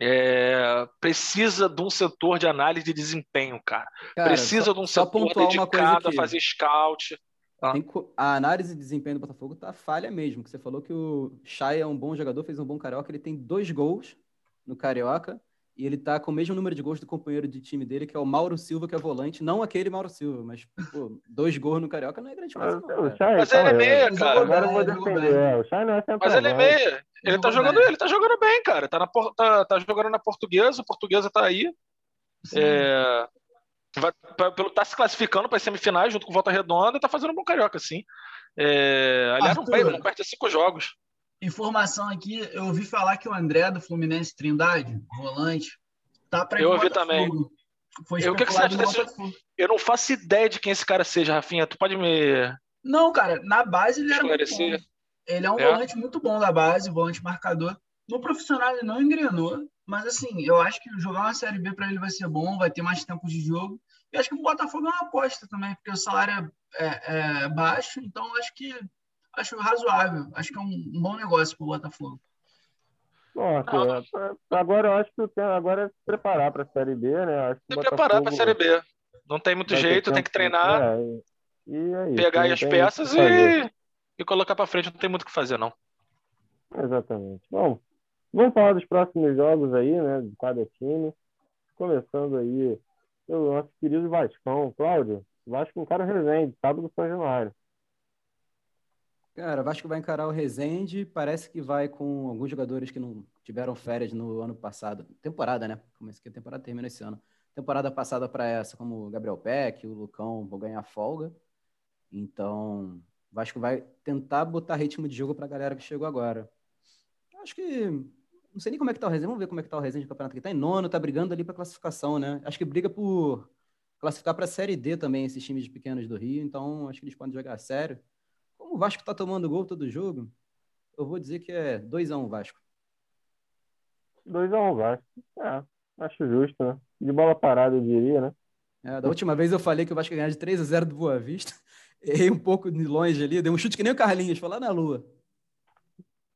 é, precisa de um setor de análise de desempenho, cara. Cara, precisa só- de um setor dedicado a fazer scout. Co- a análise de desempenho do Botafogo tá falha mesmo. Que você falou que o Chay é um bom jogador, fez um bom carioca. Ele tem dois gols no carioca e ele tá com o mesmo número de gols do companheiro de time dele, que é o Mauro Silva, que é volante. Não aquele Mauro Silva, mas pô, dois gols no carioca não é grande coisa, não. O. Chay, Mas ele é meia, cara. Agora eu vou defender. É, o Chay não é Mas ele é meia. Ele tá jogando, bem. ele tá jogando bem, cara. Tá, na, tá, tá jogando na portuguesa, a portuguesa tá aí. É, vai, pra- pelo, tá se classificando para as semifinais junto com Volta Redonda e tá fazendo um bom carioca, sim. É, aliás, não Arthur. perde, não perde cinco jogos. Informação aqui, eu ouvi falar que o André do Fluminense Trindade, volante, tá para Eu ouvi também. Foi Eu- que que você desse-. Eu não faço ideia de quem esse cara seja, Rafinha. Tu pode me. Não, cara, na base ele era Esclarecer. bom. Ele é um É? volante muito bom da base, volante marcador. No profissional ele não engrenou, mas assim, eu acho que jogar uma Série B para ele vai ser bom, vai ter mais tempo de jogo. E acho que o Botafogo é uma aposta também, porque o salário é, é- é baixo, então acho que acho razoável. Acho que é um, um bom negócio para o Botafogo. Nossa, é, agora eu acho que o tempo agora é se preparar para a Série B, né? Acho que Tem preparar para a Série B. Não tem muito jeito, tem que treinar, É, e, e é pegar aí as tem peças e, e colocar para frente. Não tem muito o que fazer, não. Exatamente. Bom, vamos falar dos próximos jogos aí, né? De cada time. Começando aí pelo nosso querido Vascão. Cláudio, Vasco encara o Resende, sábado São Januário. Cara, Vasco vai encarar o Rezende. Parece que vai com alguns jogadores que não tiveram férias no ano passado. Temporada, né? Como esse que a temporada termina esse ano. Temporada passada para essa, como o Gabriel Peck, o Lucão vão ganhar folga. Então, Vasco vai tentar botar ritmo de jogo para a galera que chegou agora. Acho que. Não sei nem como é que tá o Rezende. Vamos ver como é que tá o Rezende no campeonato. Que tá em nono, tá brigando ali para classificação, né? Acho que briga por classificar para a Série D também, esses times pequenos do Rio. Então, acho que eles podem jogar a sério. O Vasco tá tomando gol todo jogo, eu vou dizer que é 2x1 Vasco. 2x1 Vasco. É, acho justo, né? De bola parada, eu diria, né? É, da última vez eu falei que o Vasco ia ganhar de 3 a 0 do Boa Vista. [laughs] Errei um pouco de longe ali, dei um chute que nem o Carlinhos, foi lá na lua.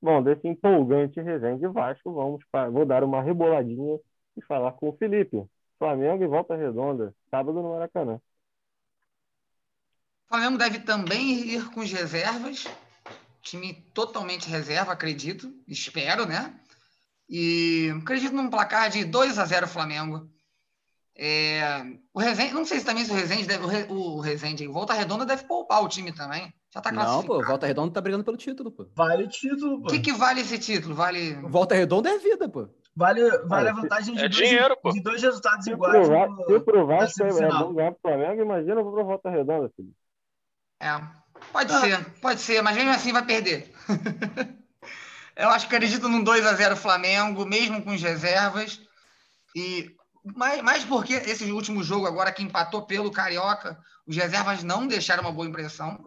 Bom, desse empolgante Resende Vasco, vamos para... vou dar uma reboladinha e falar com o Felipe. Flamengo e Volta Redonda, sábado no Maracanã. O Flamengo deve também ir com as reservas. Time totalmente reserva, acredito. Espero, né? E acredito num placar de 2 a 0 Flamengo. É, o Rezende, não sei se também se o Rezende deve, o, o Rezende, Volta Redonda deve poupar o time também. Já tá Não, classificado. pô, Volta Redonda tá brigando pelo título, pô. Vale título, O pô. que, que vale esse título? Vale. Volta Redonda é vida, pô. Vale, vale Ah, a vantagem de, é dois, dinheiro, pô. de dois resultados Se iguais. pro, Va- no- se pro Vasco é, é bom ganhar pro Flamengo, imagina eu vou pra Volta Redonda, Felipe. É, pode Ah. ser, pode ser, mas mesmo assim vai perder. [laughs] Eu acho que acredito num 2 a 0 Flamengo, mesmo com as reservas. E mais, mais porque esse último jogo agora que empatou pelo Carioca, os reservas não deixaram uma boa impressão.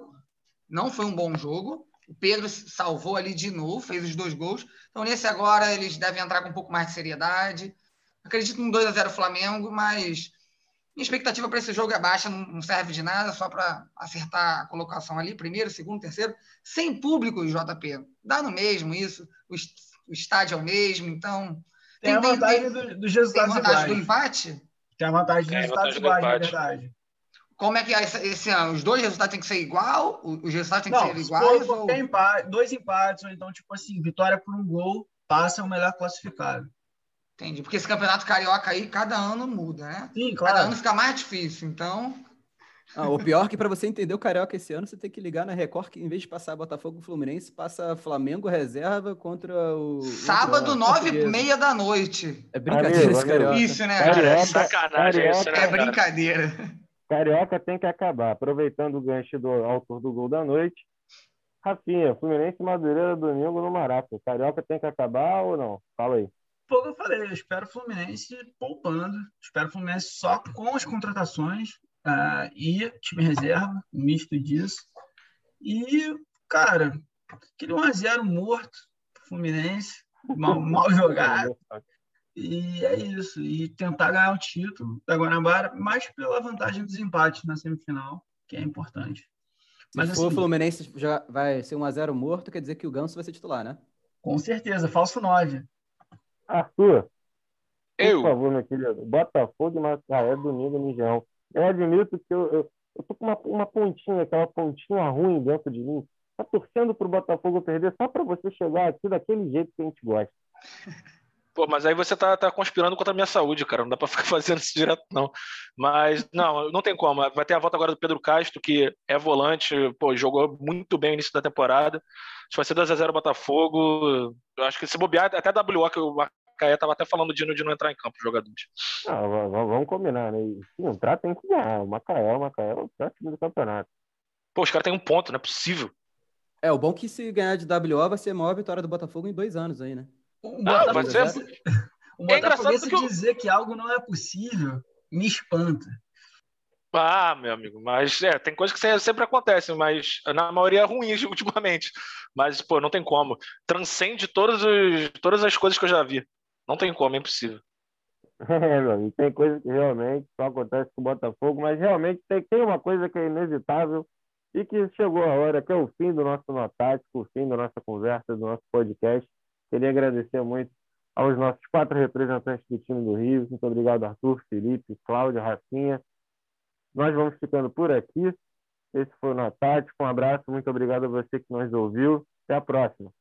Não foi um bom jogo. O Pedro salvou ali de novo, fez os dois gols. Então, nesse agora, eles devem entrar com um pouco mais de seriedade. Acredito num 2 a 0 Flamengo, mas minha expectativa para esse jogo é baixa, não serve de nada, só para acertar a colocação ali, primeiro, segundo, terceiro, sem público, JP. Dá no mesmo isso, o, est- o estádio é o mesmo, então. Tem a tem- vantagem tem- do- dos Tem resultados vantagem do iguais. empate? Tem a vantagem dos Tem a resultados vantagem do iguais, na verdade. Como é que é esse, esse ano? Os dois resultados têm que ser igual? O- Os resultados têm que Não, ser se iguais? Ou... empate, dois empates, ou então, tipo assim, vitória por um gol, passa o melhor classificado. Entendi. Porque esse campeonato carioca aí, cada ano muda, né? Sim, Cada claro. ano fica mais difícil. Então, Ah, o pior é que para você entender o Carioca esse ano, você tem que ligar na Record, que em vez de passar Botafogo e Fluminense, passa Flamengo reserva contra o. sábado, nove e meia da noite. É brincadeira Amigo, esse. Carioca. Isso, né? Cara, é Carioca- sacanagem isso, né, É Carioca- brincadeira. Carioca tem que acabar. Aproveitando o gancho do autor do gol da noite. Rafinha, Fluminense e Madureira domingo no Maraca. Carioca tem que acabar ou não? Fala aí. Foi o que eu falei, eu espero o Fluminense poupando, espero o Fluminense só com as contratações uh, e time reserva, misto disso. E, cara, aquele 1x0 morto pro Fluminense, mal, [laughs] mal jogado. E é isso. E tentar ganhar o título da Guanabara, mais pela vantagem dos empates na semifinal, que é importante. Mas, Se for assim, o Fluminense já vai ser 1x0 morto, quer dizer que o Ganso vai ser titular, né? Com certeza, falso 9. Arthur, eu. por favor, meu querido, Botafogo e Macaé domingo no Engenhão. Eu admito que eu, eu, eu tô com uma, uma pontinha, aquela pontinha ruim dentro de mim. Tá torcendo pro Botafogo perder só para você chegar aqui daquele jeito que a gente gosta. [laughs] Pô, mas aí você tá, tá conspirando contra a minha saúde, cara. Não dá pra ficar [laughs] fazendo isso direto, não. Mas, não, não tem como. Vai ter a volta agora do Pedro Castro, que é volante, pô, jogou muito bem no início da temporada. Se vai ser 2x0 Botafogo. Eu acho que se bobear, até a WO, que o Macaé tava até falando de, de não entrar em campo, jogadores. Não, vamos combinar, né? Se entrar, tem que ganhar. O Macaé, o Macaé é o próximo do campeonato. Pô, os caras têm um ponto, não é possível. É, o bom é que se ganhar de WO vai ser a maior vitória do Botafogo em dois anos aí, né? Um ah. [laughs] O é Botafoguense que eu... dizer que algo não é possível me espanta. Ah, meu amigo, mas é, tem coisas que sempre acontecem, mas na maioria é ruim [laughs] ultimamente. Mas, pô, não tem como. Transcende todas, os, todas as coisas que eu já vi. Não tem como, é impossível. [laughs] É, meu amigo, tem coisa que realmente só acontece com o Botafogo, mas realmente tem, tem uma coisa que é inevitável e que chegou a hora, que é o fim do nosso notático, o fim da nossa conversa, do nosso podcast. Queria agradecer muito aos nossos quatro representantes do time do Rio. Muito obrigado, Arthur, Felipe, Cláudio, Rafinha. Nós vamos ficando por aqui. Esse foi o Notático. Um abraço, muito obrigado a você que nos ouviu. Até a próxima.